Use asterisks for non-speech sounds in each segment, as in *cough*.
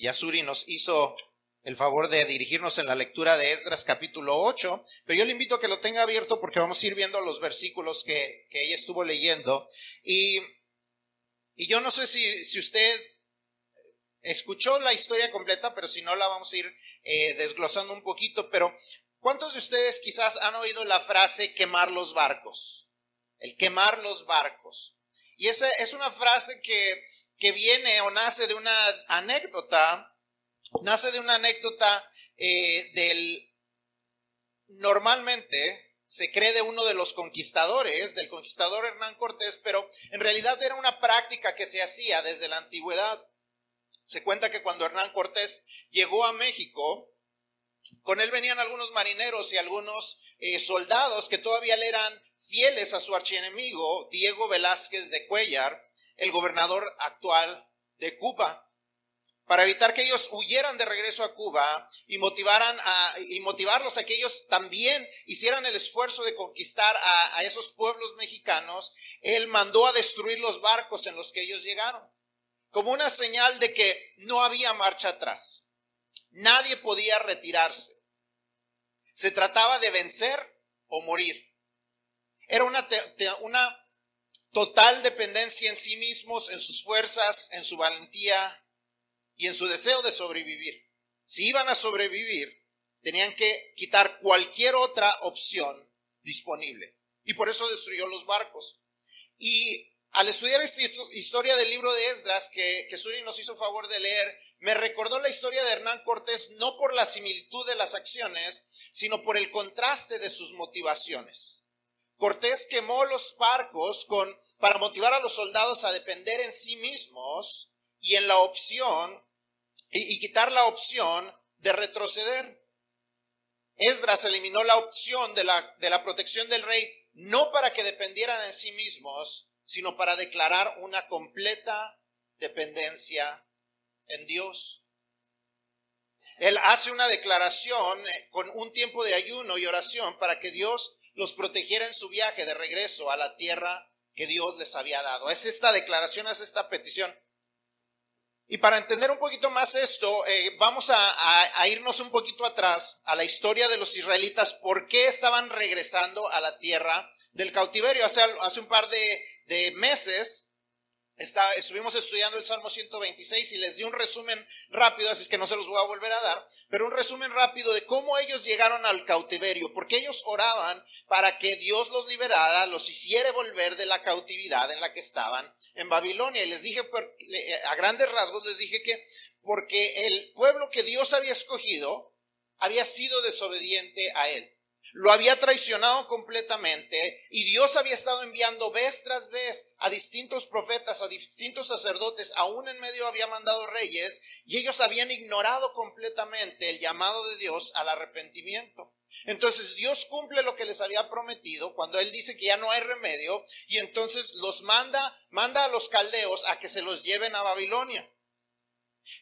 Yasuri nos hizo el favor de dirigirnos en la lectura de Esdras capítulo 8, pero yo le invito a que lo tenga abierto porque vamos a ir viendo los versículos que, ella estuvo leyendo. Y, y yo no sé si, si, usted escuchó la historia completa, pero si no la vamos a ir eh, desglosando un poquito, pero ¿cuántos de ustedes quizás han oído la frase quemar los barcos? El quemar los barcos. Y esa es una frase que, que viene o nace de una anécdota nace de una anécdota eh, del... Normalmente se cree de uno de los conquistadores, del conquistador Hernán Cortés, pero en realidad era una práctica que se hacía desde la antigüedad. Se cuenta que cuando Hernán Cortés llegó a México, con él venían algunos marineros y algunos eh, soldados que todavía le eran fieles a su archienemigo, Diego Velázquez de Cuellar, el gobernador actual de Cuba para evitar que ellos huyeran de regreso a Cuba y a, y motivarlos a que ellos también hicieran el esfuerzo de conquistar a, a esos pueblos mexicanos, él mandó a destruir los barcos en los que ellos llegaron, como una señal de que no había marcha atrás. Nadie podía retirarse. Se trataba de vencer o morir. Era una, una total dependencia en sí mismos, en sus fuerzas, en su valentía, y en su deseo de sobrevivir. Si iban a sobrevivir, tenían que quitar cualquier otra opción disponible. Y por eso destruyó los barcos. Y al estudiar esta historia del libro de Esdras, que, que Suri nos hizo favor de leer, me recordó la historia de Hernán Cortés no por la similitud de las acciones, sino por el contraste de sus motivaciones. Cortés quemó los barcos para motivar a los soldados a depender en sí mismos y en la opción y, quitar la opción de retroceder. Esdras eliminó la opción de la, de la protección del rey no para que dependieran en sí mismos, sino para declarar una completa dependencia en Dios. Él hace una declaración eh, con un tiempo de ayuno y oración para que Dios los protegiera en su viaje de regreso a la tierra que Dios les había dado. Es esta declaración, es esta petición. Y para entender un poquito más esto, eh, vamos a, irnos un poquito atrás a la historia de los israelitas, por qué estaban regresando a la tierra del cautiverio. Hace, hace un par de, de meses estuvimos estudiando el Salmo 126 y les di un resumen rápido, así es que no se los voy a volver a dar, pero un resumen rápido de cómo ellos llegaron al cautiverio, porque ellos oraban para que Dios los liberara, los hiciera volver de la cautividad en la que estaban en Babilonia. Y les dije, a grandes rasgos, les dije que porque el pueblo que Dios había escogido había sido desobediente a él lo había traicionado completamente y Dios había estado enviando vez tras vez a distintos profetas, a distintos sacerdotes, aún en medio había mandado reyes y ellos habían ignorado completamente el llamado de Dios al arrepentimiento. Entonces Dios cumple lo que les había prometido cuando Él dice que ya no hay remedio y entonces los manda, manda a los caldeos a que se los lleven a Babilonia.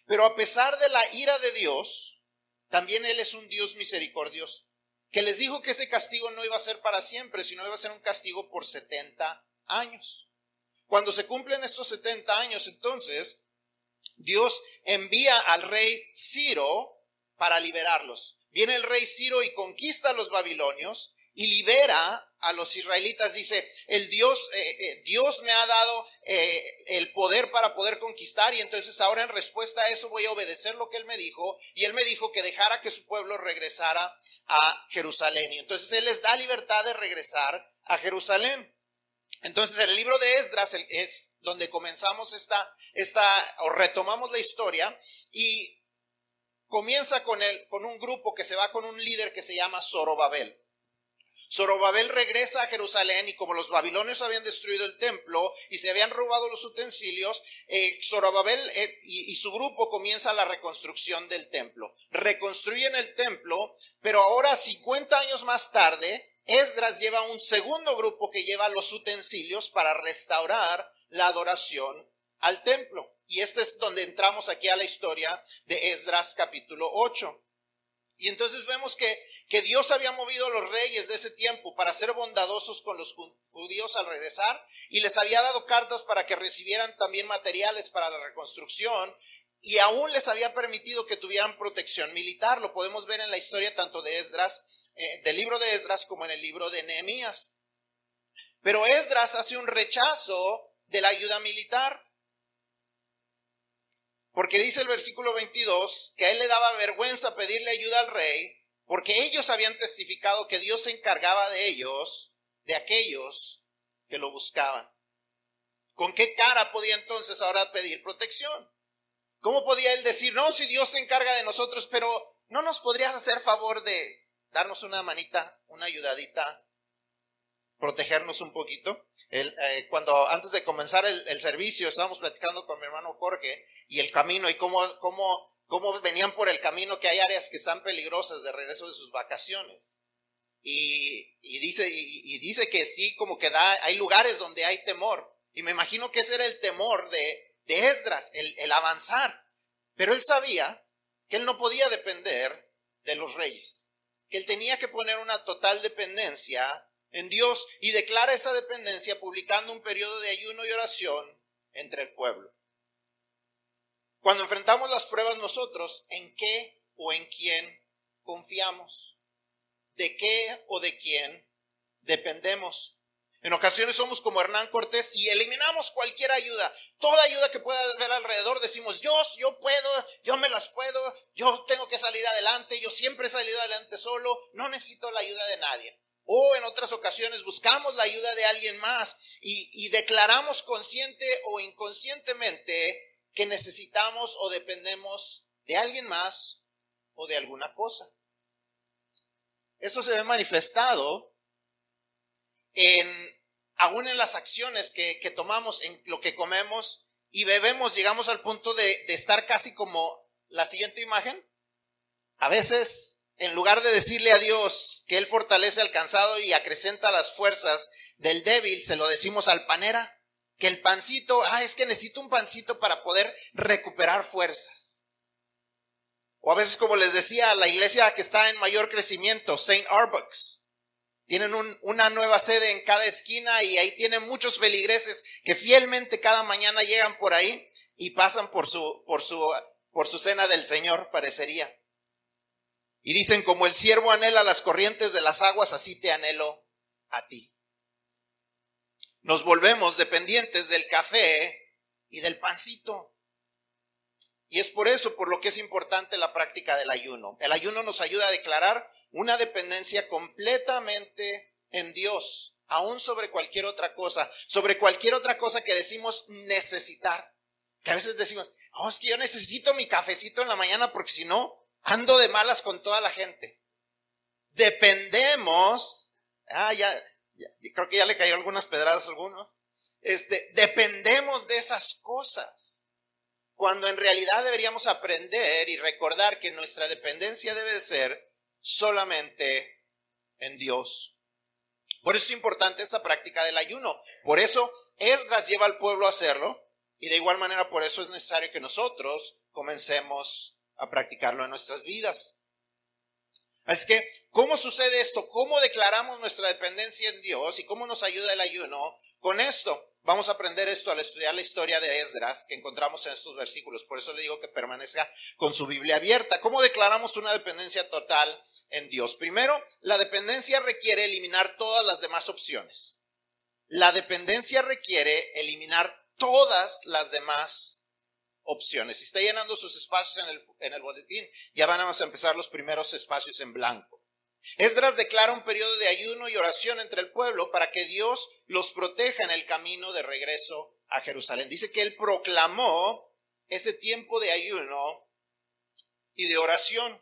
Pero a pesar de la ira de Dios, también Él es un Dios misericordioso que les dijo que ese castigo no iba a ser para siempre, sino iba a ser un castigo por 70 años. Cuando se cumplen estos 70 años, entonces, Dios envía al rey Ciro para liberarlos. Viene el rey Ciro y conquista a los babilonios y libera a los israelitas. Dice, el Dios, eh, eh, Dios me ha dado eh, el poder para poder conquistar y entonces ahora en respuesta a eso voy a obedecer lo que él me dijo y él me dijo que dejara que su pueblo regresara a Jerusalén. Y entonces él les da libertad de regresar a Jerusalén. Entonces el libro de Esdras es donde comenzamos esta, esta, o retomamos la historia y comienza con, el, con un grupo que se va con un líder que se llama Zorobabel. Zorobabel regresa a Jerusalén y como los babilonios habían destruido el templo y se habían robado los utensilios, eh, Zorobabel eh, y, y, su grupo comienza la reconstrucción del templo. Reconstruyen el templo, pero ahora 50 años más tarde, Esdras lleva un segundo grupo que lleva los utensilios para restaurar la adoración al templo. Y este es donde entramos aquí a la historia de Esdras capítulo 8. Y entonces vemos que que Dios había movido a los reyes de ese tiempo para ser bondadosos con los judíos al regresar y les había dado cartas para que recibieran también materiales para la reconstrucción y aún les había permitido que tuvieran protección militar. Lo podemos ver en la historia tanto de Esdras, eh, del libro de Esdras como en el libro de Nehemías. Pero Esdras hace un rechazo de la ayuda militar. Porque dice el versículo 22 que a él le daba vergüenza pedirle ayuda al rey, porque ellos habían testificado que Dios se encargaba de ellos, de aquellos que lo buscaban. ¿Con qué cara podía entonces ahora pedir protección? ¿Cómo podía él decir, no, si Dios se encarga de nosotros, pero no nos podrías hacer favor de darnos una manita, una ayudadita, protegernos un poquito? Eh, cuando antes de comenzar el, servicio estábamos platicando con mi hermano Jorge y el camino y cómo, cómo, cómo venían por el camino, que hay áreas que están peligrosas de regreso de sus vacaciones. Y, dice, y, dice que sí, como que da, hay lugares donde hay temor. Y me imagino que ese era el temor de, de Esdras, el, avanzar. Pero él sabía que él no podía depender de los reyes, que él tenía que poner una total dependencia en Dios y declara esa dependencia publicando un periodo de ayuno y oración entre el pueblo. Cuando enfrentamos las pruebas nosotros, ¿en qué o en quién confiamos? ¿De qué o de quién dependemos? En ocasiones somos como Hernán Cortés y eliminamos cualquier ayuda. Toda ayuda que pueda haber alrededor decimos, yo, yo puedo, yo me las puedo, yo tengo que salir adelante, yo siempre he salido adelante solo, no necesito la ayuda de nadie. O en otras ocasiones buscamos la ayuda de alguien más y, y declaramos consciente o inconscientemente que necesitamos o dependemos de alguien más o de alguna cosa. Eso se ve manifestado en, aún en las acciones que, tomamos, en lo que comemos y bebemos, llegamos al punto de, de estar casi como la siguiente imagen. A veces, en lugar de decirle a Dios que Él fortalece al cansado y acrecenta las fuerzas del débil, se lo decimos al panera, que el pancito, ah, es que necesito un pancito para poder recuperar fuerzas. O a veces, como les decía, la iglesia que está en mayor crecimiento, Saint Arbuck's, tienen una nueva sede en cada esquina y ahí tienen muchos feligreses que fielmente cada mañana llegan por ahí y pasan por su, por su, por su cena del Señor, parecería. Y dicen, como el siervo anhela las corrientes de las aguas, así te anhelo a ti. Nos volvemos dependientes del café y del pancito. Y es por eso por lo que es importante la práctica del ayuno. El ayuno nos ayuda a declarar una dependencia completamente en Dios, aún sobre cualquier otra cosa, sobre cualquier otra cosa que decimos necesitar. Que a veces decimos, oh, es que yo necesito mi cafecito en la mañana porque si no, ando de malas con toda la gente. Dependemos, ah, ya, creo que ya le cayó algunas pedradas a algunos. Este, dependemos de esas cosas. Cuando en realidad deberíamos aprender y recordar que nuestra dependencia debe ser solamente en Dios. Por eso es importante esta práctica del ayuno. Por eso Esdras lleva al pueblo a hacerlo y de igual manera por eso es necesario que nosotros comencemos a practicarlo en nuestras vidas. Así que, ¿cómo sucede esto? ¿Cómo declaramos nuestra dependencia en Dios y cómo nos ayuda el ayuno? Con esto, Vamos a aprender esto al estudiar la historia de Esdras que encontramos en estos versículos. Por eso le digo que permanezca con su Biblia abierta. ¿Cómo declaramos una dependencia total en Dios? Primero, la dependencia requiere eliminar todas las demás opciones. La dependencia requiere eliminar todas las demás opciones. Si está llenando sus espacios en el, en el boletín, ya van a empezar los primeros espacios en blanco. Esdras declara un periodo de ayuno y oración entre el pueblo para que Dios los proteja en el camino de regreso a Jerusalén. Dice que él proclamó ese tiempo de ayuno y de oración.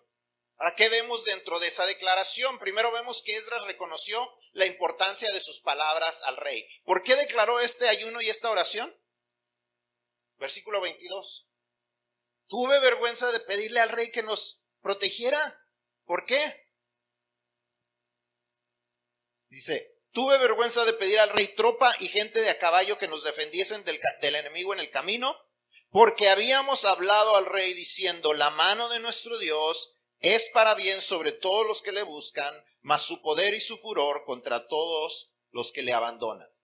¿Para qué vemos dentro de esa declaración? Primero vemos que Esdras reconoció la importancia de sus palabras al rey. ¿Por qué declaró este ayuno y esta oración? Versículo 22. Tuve vergüenza de pedirle al rey que nos protegiera. ¿Por qué? Dice, tuve vergüenza de pedir al rey tropa y gente de a caballo que nos defendiesen del, enemigo en el camino, porque habíamos hablado al rey diciendo, la mano de nuestro Dios es para bien sobre todos los que le buscan, mas su poder y su furor contra todos los que le abandonan.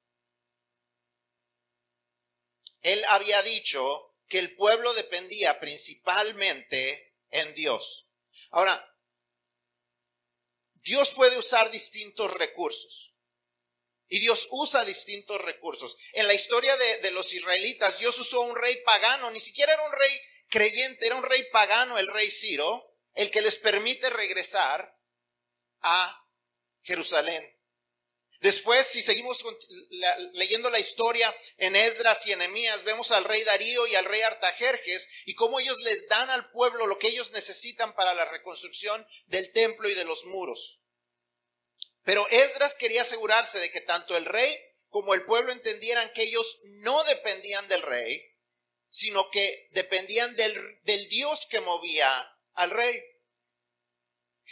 Él había dicho que el pueblo dependía principalmente en Dios. Ahora, Dios puede usar distintos recursos. Y Dios usa distintos recursos. En la historia de, los israelitas, Dios usó un rey pagano, ni siquiera era un rey creyente, era un rey pagano, el rey Ciro, el que les permite regresar a Jerusalén. Después, si seguimos leyendo la historia en Esdras y en Emías, vemos al rey Darío y al rey Artajerjes y cómo ellos les dan al pueblo lo que ellos necesitan para la reconstrucción del templo y de los muros. Pero Esdras quería asegurarse de que tanto el rey como el pueblo entendieran que ellos no dependían del rey, sino que dependían del, del Dios que movía al rey.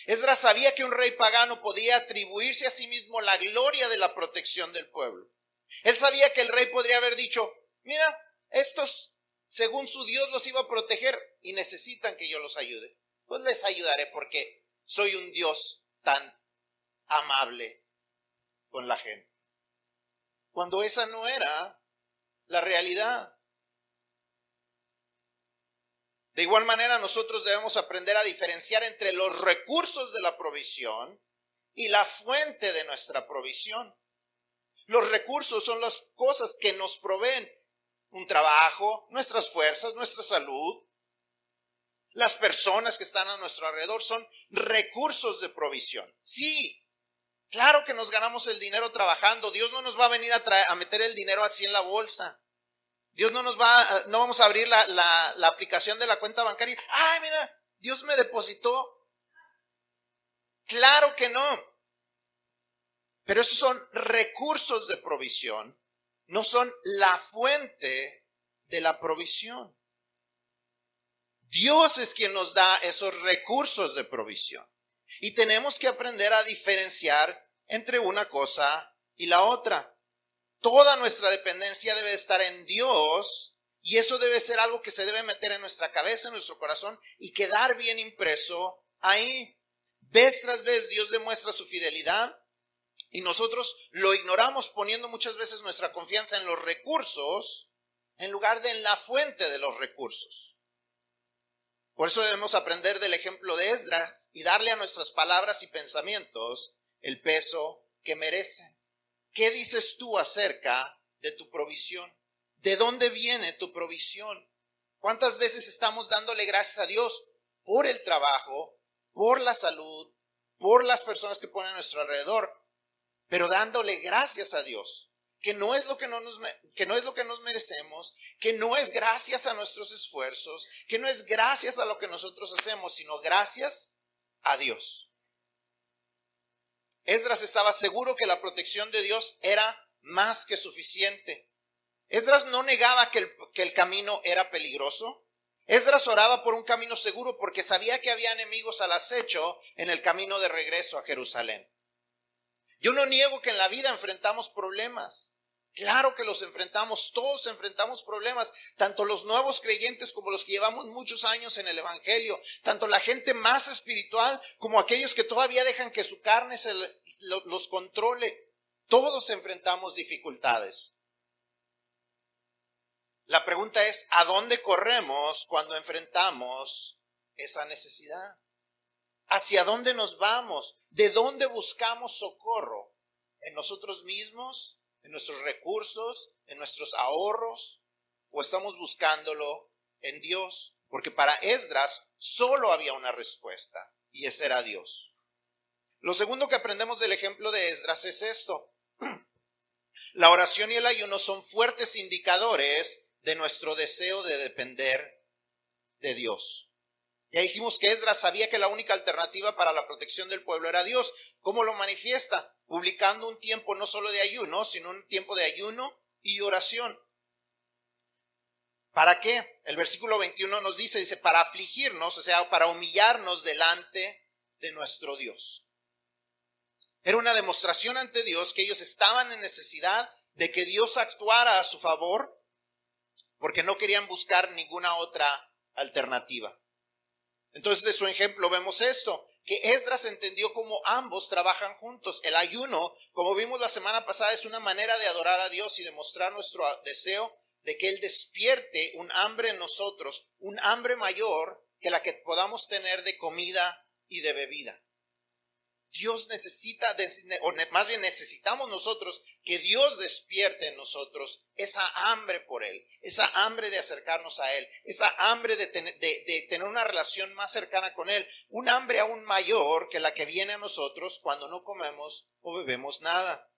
Esdras sabía que un rey pagano podía atribuirse a sí mismo la gloria de la protección del pueblo. Él sabía que el rey podría haber dicho, mira, estos, según su Dios, los iba a proteger y necesitan que yo los ayude. Pues les ayudaré porque soy un Dios tan amable con la gente. Cuando esa no era la realidad. De igual manera, nosotros debemos aprender a diferenciar entre los recursos de la provisión y la fuente de nuestra provisión. Los recursos son las cosas que nos proveen un trabajo, nuestras fuerzas, nuestra salud. Las personas que están a nuestro alrededor son recursos de provisión. Sí, claro que nos ganamos el dinero trabajando. Dios no nos va a venir a, a meter el dinero así en la bolsa. Dios no nos va, no vamos a abrir la, la, aplicación de la cuenta bancaria. Ay, mira, Dios me depositó. Claro que no. Pero esos son recursos de provisión, no son la fuente de la provisión. Dios es quien nos da esos recursos de provisión. Y tenemos que aprender a diferenciar entre una cosa y la otra. Toda nuestra dependencia debe estar en Dios y eso debe ser algo que se debe meter en nuestra cabeza, en nuestro corazón y quedar bien impreso ahí. Vez tras vez Dios demuestra su fidelidad y nosotros lo ignoramos poniendo muchas veces nuestra confianza en los recursos en lugar de en la fuente de los recursos. Por eso debemos aprender del ejemplo de Esdras y darle a nuestras palabras y pensamientos el peso que merecen. ¿Qué dices tú acerca de tu provisión? ¿De dónde viene tu provisión? ¿Cuántas veces estamos dándole gracias a Dios por el trabajo, por la salud, por las personas que ponen a nuestro alrededor, pero dándole gracias a Dios, que no es lo que no nos que no es lo que nos merecemos, que no es gracias a nuestros esfuerzos, que no es gracias a lo que nosotros hacemos, sino gracias a Dios. Esdras estaba seguro que la protección de Dios era más que suficiente. Esdras no negaba que el, que el camino era peligroso. Esdras oraba por un camino seguro porque sabía que había enemigos al acecho en el camino de regreso a Jerusalén. Yo no niego que en la vida enfrentamos problemas. Claro que los enfrentamos, todos enfrentamos problemas, tanto los nuevos creyentes como los que llevamos muchos años en el Evangelio, tanto la gente más espiritual como aquellos que todavía dejan que su carne se los controle. Todos enfrentamos dificultades. La pregunta es, ¿a dónde corremos cuando enfrentamos esa necesidad? ¿Hacia dónde nos vamos? ¿De dónde buscamos socorro? ¿En nosotros mismos? En nuestros recursos, en nuestros ahorros, o estamos buscándolo en Dios? Porque para Esdras solo había una respuesta, y ese era Dios. Lo segundo que aprendemos del ejemplo de Esdras es esto. *clears throat* La oración y el ayuno son fuertes indicadores de nuestro deseo de depender de Dios. Ya dijimos que Esdras sabía que la única alternativa para la protección del pueblo era Dios. ¿Cómo lo manifiesta? publicando un tiempo no solo de ayuno, sino un tiempo de ayuno y oración. ¿Para qué? El versículo 21 nos dice, dice, para afligirnos, o sea, para humillarnos delante de nuestro Dios. Era una demostración ante Dios que ellos estaban en necesidad de que Dios actuara a su favor, porque no querían buscar ninguna otra alternativa. Entonces, de su ejemplo vemos esto que Esdras entendió cómo ambos trabajan juntos. El ayuno, como vimos la semana pasada, es una manera de adorar a Dios y demostrar nuestro deseo de que Él despierte un hambre en nosotros, un hambre mayor que la que podamos tener de comida y de bebida. Dios necesita, o más bien necesitamos nosotros que Dios despierte en nosotros esa hambre por Él, esa hambre de acercarnos a Él, esa hambre de tener, una relación más cercana con Él, un hambre aún mayor que la que viene a nosotros cuando no comemos o bebemos nada.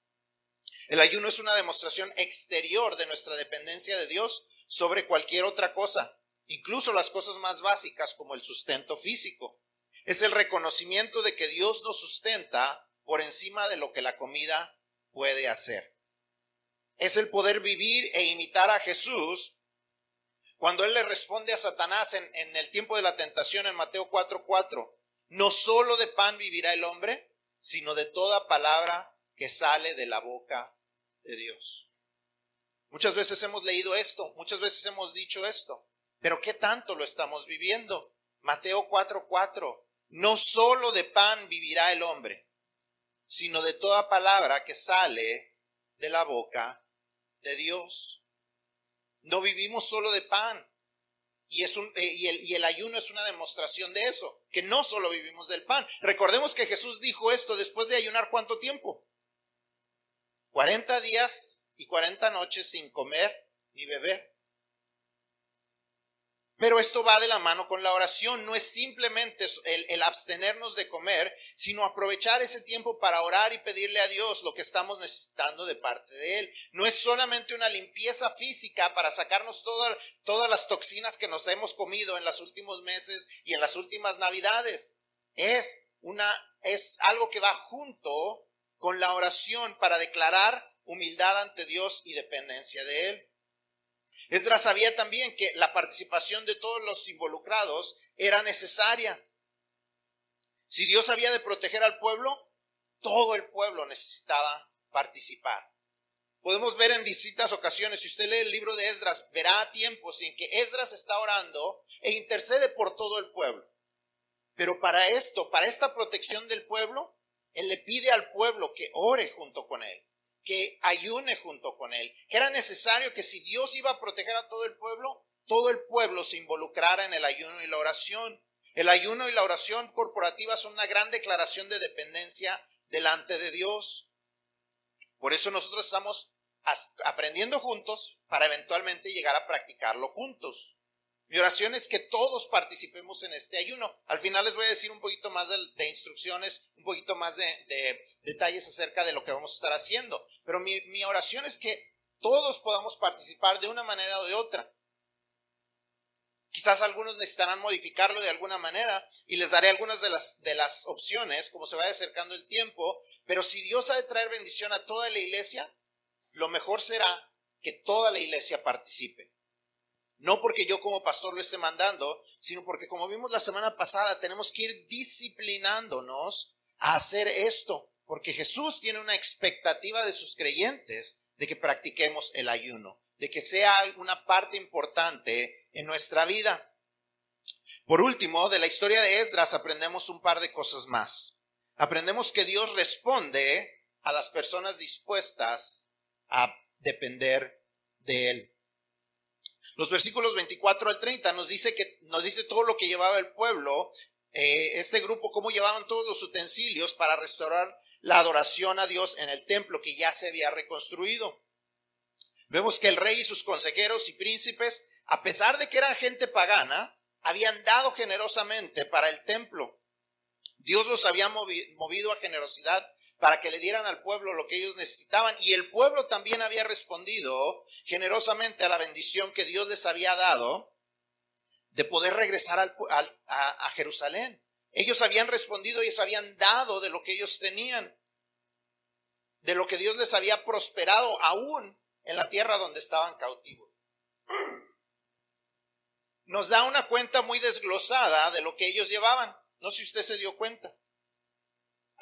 El ayuno es una demostración exterior de nuestra dependencia de Dios sobre cualquier otra cosa, incluso las cosas más básicas como el sustento físico. Es el reconocimiento de que Dios nos sustenta por encima de lo que la comida puede hacer. Es el poder vivir e imitar a Jesús cuando Él le responde a Satanás en, el tiempo de la tentación en Mateo 4:4. No solo de pan vivirá el hombre, sino de toda palabra que sale de la boca de Dios. Muchas veces hemos leído esto, muchas veces hemos dicho esto, pero ¿qué tanto lo estamos viviendo? Mateo 4:4. No solo de pan vivirá el hombre, sino de toda palabra que sale de la boca de Dios. No vivimos solo de pan. Y, es un, eh, y, el, el ayuno es una demostración de eso, que no solo vivimos del pan. Recordemos que Jesús dijo esto después de ayunar cuánto tiempo. 40 días y 40 noches sin comer ni beber. Pero esto va de la mano con la oración. No es simplemente el, abstenernos de comer, sino aprovechar ese tiempo para orar y pedirle a Dios lo que estamos necesitando de parte de Él. No es solamente una limpieza física para sacarnos todas las toxinas que nos hemos comido en los últimos meses y en las últimas navidades. Es una, es algo que va junto con la oración para declarar humildad ante Dios y dependencia de Él. Esdras sabía también que la participación de todos los involucrados era necesaria. Si Dios había de proteger al pueblo, todo el pueblo necesitaba participar. Podemos ver en distintas ocasiones, si usted lee el libro de Esdras, verá tiempos en que Esdras está orando e intercede por todo el pueblo. Pero para esto, para esta protección del pueblo, él le pide al pueblo que ore junto con él que ayune junto con él. Era necesario que si Dios iba a proteger a todo el pueblo, todo el pueblo se involucrara en el ayuno y la oración. El ayuno y la oración corporativa son una gran declaración de dependencia delante de Dios. Por eso nosotros estamos aprendiendo juntos para eventualmente llegar a practicarlo juntos. Mi oración es que todos participemos en este ayuno. Al final les voy a decir un poquito más de, instrucciones, un poquito más de, detalles acerca de lo que vamos a estar haciendo. Pero mi, mi oración es que todos podamos participar de una manera o de otra. Quizás algunos necesitarán modificarlo de alguna manera y les daré algunas de las, de las opciones como se vaya acercando el tiempo. Pero si Dios ha de traer bendición a toda la iglesia, lo mejor será que toda la iglesia participe. No porque yo como pastor lo esté mandando, sino porque como vimos la semana pasada, tenemos que ir disciplinándonos a hacer esto, porque Jesús tiene una expectativa de sus creyentes de que practiquemos el ayuno, de que sea una parte importante en nuestra vida. Por último, de la historia de Esdras aprendemos un par de cosas más. Aprendemos que Dios responde a las personas dispuestas a depender de Él. Los versículos 24 al 30 nos dice que nos dice todo lo que llevaba el pueblo, eh, este grupo, cómo llevaban todos los utensilios para restaurar la adoración a Dios en el templo que ya se había reconstruido. Vemos que el rey y sus consejeros y príncipes, a pesar de que eran gente pagana, habían dado generosamente para el templo. Dios los había movido a generosidad para que le dieran al pueblo lo que ellos necesitaban. Y el pueblo también había respondido generosamente a la bendición que Dios les había dado de poder regresar a, a Jerusalén. Ellos habían respondido les habían dado de lo que ellos tenían, de lo que Dios les había prosperado aún en la tierra donde estaban cautivos. Nos da una cuenta muy desglosada de lo que ellos llevaban. No sé si usted se dio cuenta.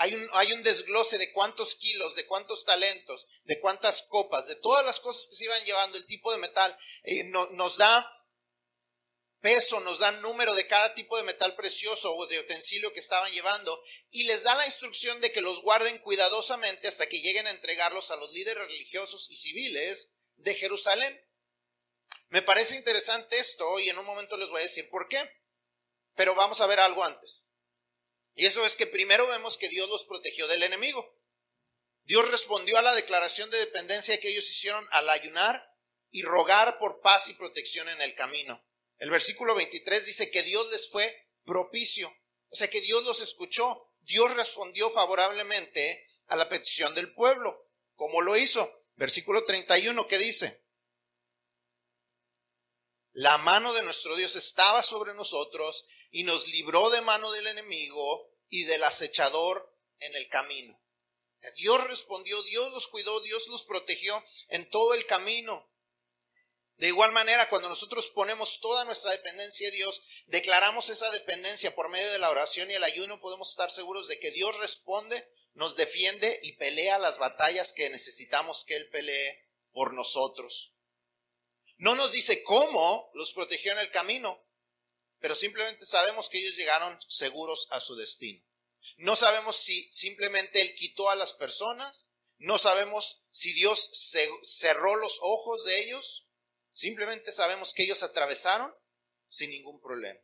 Hay un, desglose de cuántos kilos, de cuántos talentos, de cuántas copas, de todas las cosas que se iban llevando, el tipo de metal. Eh, nos da peso, nos da número de cada tipo de metal precioso o de utensilio que estaban llevando y les da la instrucción de que los guarden cuidadosamente hasta que lleguen a entregarlos a los líderes religiosos y civiles de Jerusalén. Me parece interesante esto y en un momento les voy a decir por qué. Pero vamos a ver algo antes. Y eso es que primero vemos que Dios los protegió del enemigo. Dios respondió a la declaración de dependencia que ellos hicieron al ayunar y rogar por paz y protección en el camino. El versículo 23 dice que Dios les fue propicio, o sea que Dios los escuchó. Dios respondió favorablemente a la petición del pueblo. ¿Cómo lo hizo? Versículo 31 que dice, la mano de nuestro Dios estaba sobre nosotros y nos libró de mano del enemigo y del acechador en el camino. Dios respondió, Dios los cuidó, Dios los protegió en todo el camino. De igual manera, cuando nosotros ponemos toda nuestra dependencia en Dios, declaramos esa dependencia por medio de la oración y el ayuno, podemos estar seguros de que Dios responde, nos defiende y pelea las batallas que necesitamos que Él pelee por nosotros. No nos dice cómo los protegió en el camino, pero simplemente sabemos que ellos llegaron seguros a su destino. No sabemos si simplemente Él quitó a las personas, no sabemos si Dios cerró los ojos de ellos, simplemente sabemos que ellos atravesaron sin ningún problema.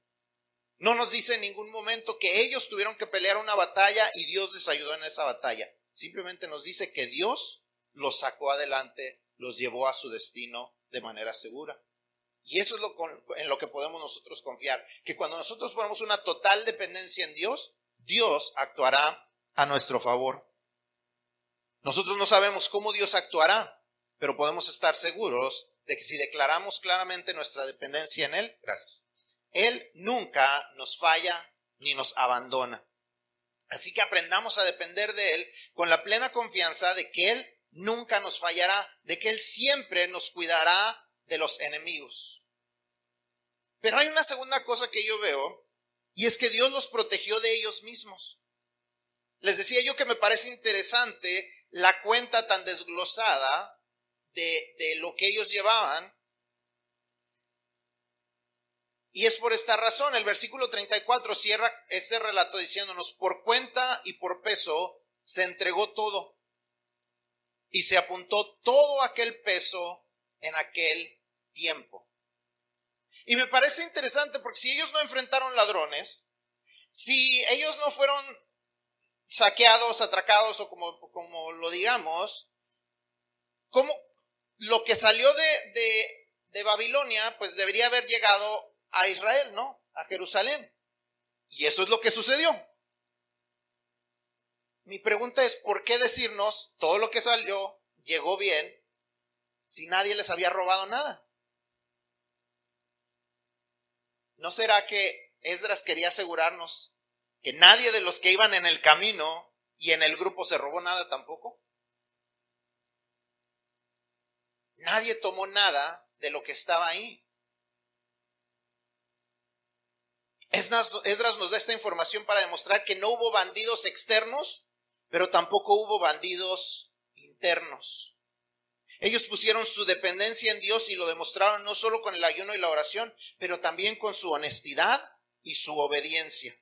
No nos dice en ningún momento que ellos tuvieron que pelear una batalla y Dios les ayudó en esa batalla. Simplemente nos dice que Dios los sacó adelante, los llevó a su destino de manera segura. Y eso es lo en lo que podemos nosotros confiar, que cuando nosotros ponemos una total dependencia en Dios, Dios actuará a nuestro favor. Nosotros no sabemos cómo Dios actuará, pero podemos estar seguros de que si declaramos claramente nuestra dependencia en Él, Él nunca nos falla ni nos abandona. Así que aprendamos a depender de Él con la plena confianza de que Él nunca nos fallará, de que Él siempre nos cuidará de los enemigos. Pero hay una segunda cosa que yo veo, y es que Dios los protegió de ellos mismos. Les decía yo que me parece interesante la cuenta tan desglosada de, de lo que ellos llevaban. Y es por esta razón, el versículo 34 cierra ese relato diciéndonos, por cuenta y por peso se entregó todo y se apuntó todo aquel peso en aquel tiempo. Y me parece interesante porque si ellos no enfrentaron ladrones, si ellos no fueron saqueados, atracados o como, como lo digamos, como lo que salió de, de, de Babilonia, pues debería haber llegado a Israel, ¿no? A Jerusalén. Y eso es lo que sucedió. Mi pregunta es, ¿por qué decirnos todo lo que salió llegó bien si nadie les había robado nada? ¿No será que Esdras quería asegurarnos que nadie de los que iban en el camino y en el grupo se robó nada tampoco? Nadie tomó nada de lo que estaba ahí. Esdras nos da esta información para demostrar que no hubo bandidos externos pero tampoco hubo bandidos internos. Ellos pusieron su dependencia en Dios y lo demostraron no solo con el ayuno y la oración, pero también con su honestidad y su obediencia.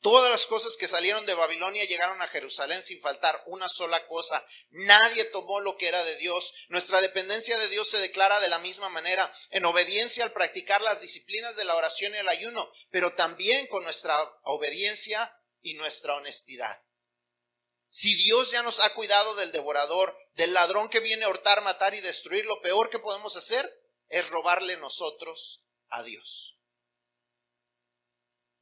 Todas las cosas que salieron de Babilonia llegaron a Jerusalén sin faltar una sola cosa. Nadie tomó lo que era de Dios. Nuestra dependencia de Dios se declara de la misma manera, en obediencia al practicar las disciplinas de la oración y el ayuno, pero también con nuestra obediencia y nuestra honestidad. Si Dios ya nos ha cuidado del devorador, del ladrón que viene a hurtar, matar y destruir, lo peor que podemos hacer es robarle nosotros a Dios.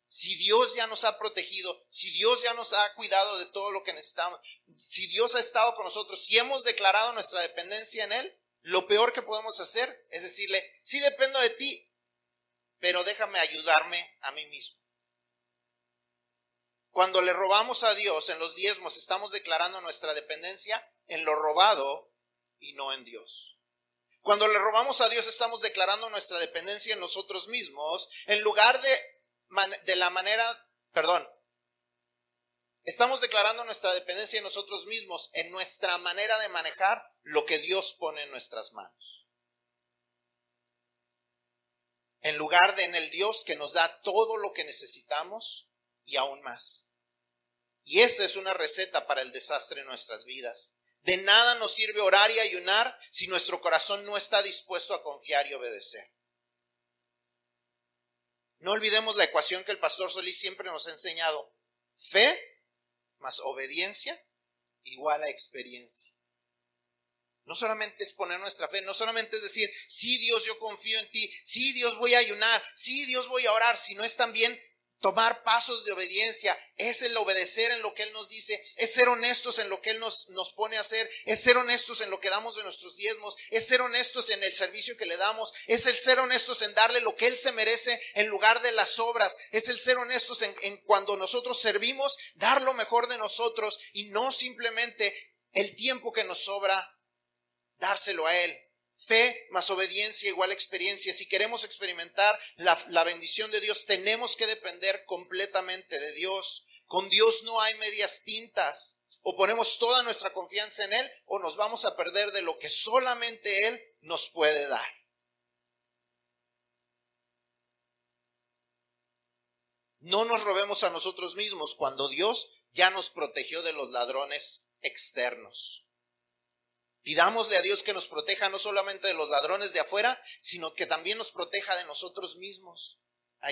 Si Dios ya nos ha protegido, si Dios ya nos ha cuidado de todo lo que necesitamos, si Dios ha estado con nosotros, si hemos declarado nuestra dependencia en Él, lo peor que podemos hacer es decirle, sí dependo de ti, pero déjame ayudarme a mí mismo. Cuando le robamos a Dios en los diezmos, estamos declarando nuestra dependencia en lo robado y no en Dios. Cuando le robamos a Dios, estamos declarando nuestra dependencia en nosotros mismos, en lugar de, de la manera, perdón, estamos declarando nuestra dependencia en nosotros mismos, en nuestra manera de manejar lo que Dios pone en nuestras manos. En lugar de en el Dios que nos da todo lo que necesitamos y aún más. Y esa es una receta para el desastre en nuestras vidas. De nada nos sirve orar y ayunar si nuestro corazón no está dispuesto a confiar y obedecer. No olvidemos la ecuación que el pastor Solís siempre nos ha enseñado. Fe más obediencia igual a experiencia. No solamente es poner nuestra fe, no solamente es decir, sí Dios, yo confío en ti, sí Dios voy a ayunar, sí Dios voy a orar, sino es también tomar pasos de obediencia, es el obedecer en lo que Él nos dice, es ser honestos en lo que Él nos, nos pone a hacer, es ser honestos en lo que damos de nuestros diezmos, es ser honestos en el servicio que le damos, es el ser honestos en darle lo que Él se merece en lugar de las obras, es el ser honestos en, en cuando nosotros servimos, dar lo mejor de nosotros y no simplemente el tiempo que nos sobra, dárselo a Él. Fe más obediencia igual experiencia. Si queremos experimentar la, bendición de Dios, tenemos que depender completamente de Dios. Con Dios no hay medias tintas. O ponemos toda nuestra confianza en Él o nos vamos a perder de lo que solamente Él nos puede dar. No nos robemos a nosotros mismos cuando Dios ya nos protegió de los ladrones externos. Pidámosle a Dios que nos proteja no solamente de los ladrones de afuera, sino que también nos proteja de nosotros mismos.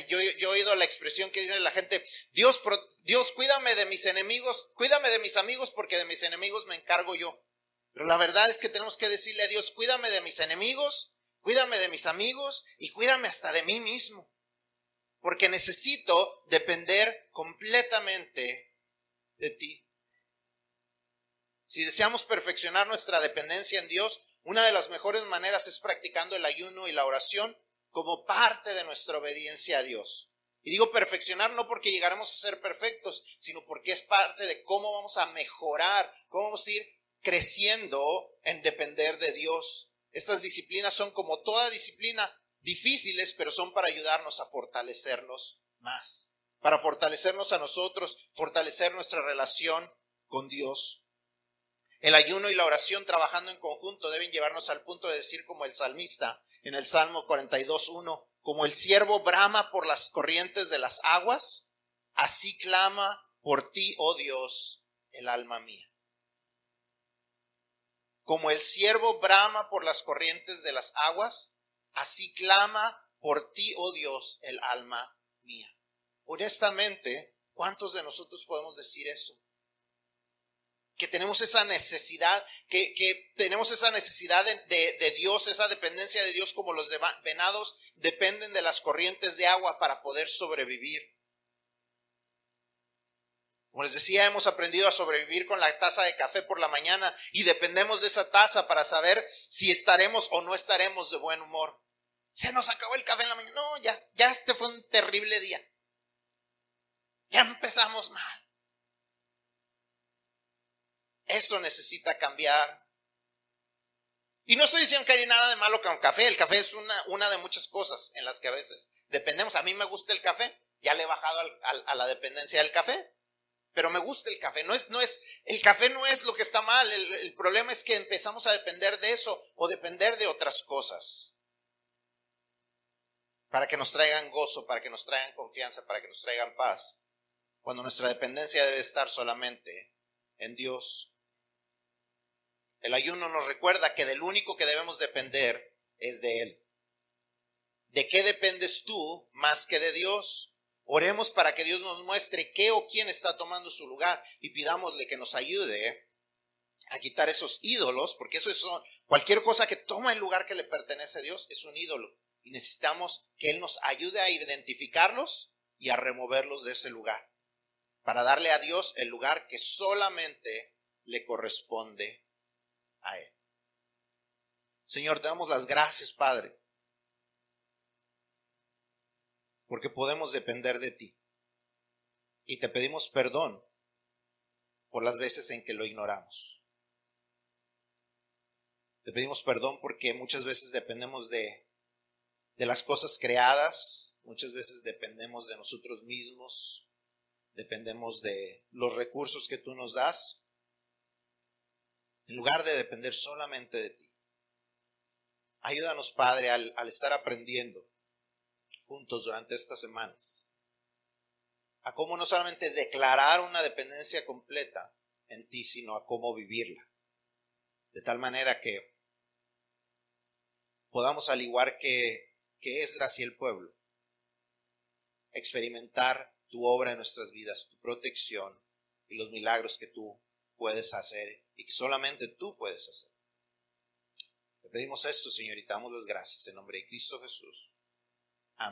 Yo, yo, he oído la expresión que dice la gente, Dios, Dios, cuídame de mis enemigos, cuídame de mis amigos porque de mis enemigos me encargo yo. Pero la verdad es que tenemos que decirle a Dios, cuídame de mis enemigos, cuídame de mis amigos y cuídame hasta de mí mismo. Porque necesito depender completamente de ti. Si deseamos perfeccionar nuestra dependencia en Dios, una de las mejores maneras es practicando el ayuno y la oración como parte de nuestra obediencia a Dios. Y digo perfeccionar no porque llegaremos a ser perfectos, sino porque es parte de cómo vamos a mejorar, cómo vamos a ir creciendo en depender de Dios. Estas disciplinas son como toda disciplina difíciles, pero son para ayudarnos a fortalecernos más, para fortalecernos a nosotros, fortalecer nuestra relación con Dios. El ayuno y la oración trabajando en conjunto deben llevarnos al punto de decir como el salmista en el Salmo 42.1, como el siervo brama por las corrientes de las aguas, así clama por ti, oh Dios, el alma mía. Como el siervo brama por las corrientes de las aguas, así clama por ti, oh Dios, el alma mía. Honestamente, ¿cuántos de nosotros podemos decir eso? Que tenemos esa necesidad, que, que tenemos esa necesidad de, de, Dios, esa dependencia de Dios como los venados dependen de las corrientes de agua para poder sobrevivir. Como les decía, hemos aprendido a sobrevivir con la taza de café por la mañana y dependemos de esa taza para saber si estaremos o no estaremos de buen humor. Se nos acabó el café en la mañana. No, ya, ya este fue un terrible día. Ya empezamos mal. Eso necesita cambiar. Y no estoy diciendo que hay nada de malo con café. El café es una, de muchas cosas en las que a veces dependemos. A mí me gusta el café. Ya le he bajado a la dependencia del café. Pero me gusta el café. No es, no es, el café no es lo que está mal. El, el problema es que empezamos a depender de eso o depender de otras cosas. Para que nos traigan gozo, para que nos traigan confianza, para que nos traigan paz. Cuando nuestra dependencia debe estar solamente en Dios. El ayuno nos recuerda que del único que debemos depender es de Él. ¿De qué dependes tú más que de Dios? Oremos para que Dios nos muestre qué o quién está tomando su lugar y pidámosle que nos ayude a quitar esos ídolos, porque eso es cualquier cosa que toma el lugar que le pertenece a Dios es un ídolo y necesitamos que Él nos ayude a identificarlos y a removerlos de ese lugar para darle a Dios el lugar que solamente le corresponde Señor, te damos las gracias, Padre, porque podemos depender de ti. Y te pedimos perdón por las veces en que lo ignoramos. Te pedimos perdón porque muchas veces dependemos de, de las cosas creadas, muchas veces dependemos de nosotros mismos, dependemos de los recursos que tú nos das en lugar de depender solamente de ti. Ayúdanos, Padre, al, estar aprendiendo juntos durante estas semanas a cómo no solamente declarar una dependencia completa en ti, sino a cómo vivirla. de tal manera que podamos, al igual que, que Esdras y el pueblo, experimentar tu obra en nuestras vidas, tu protección y los milagros que tú puedes hacer y que solamente tú puedes hacer. Te pedimos esto, Señor, y te damos las gracias en nombre de Cristo Jesús.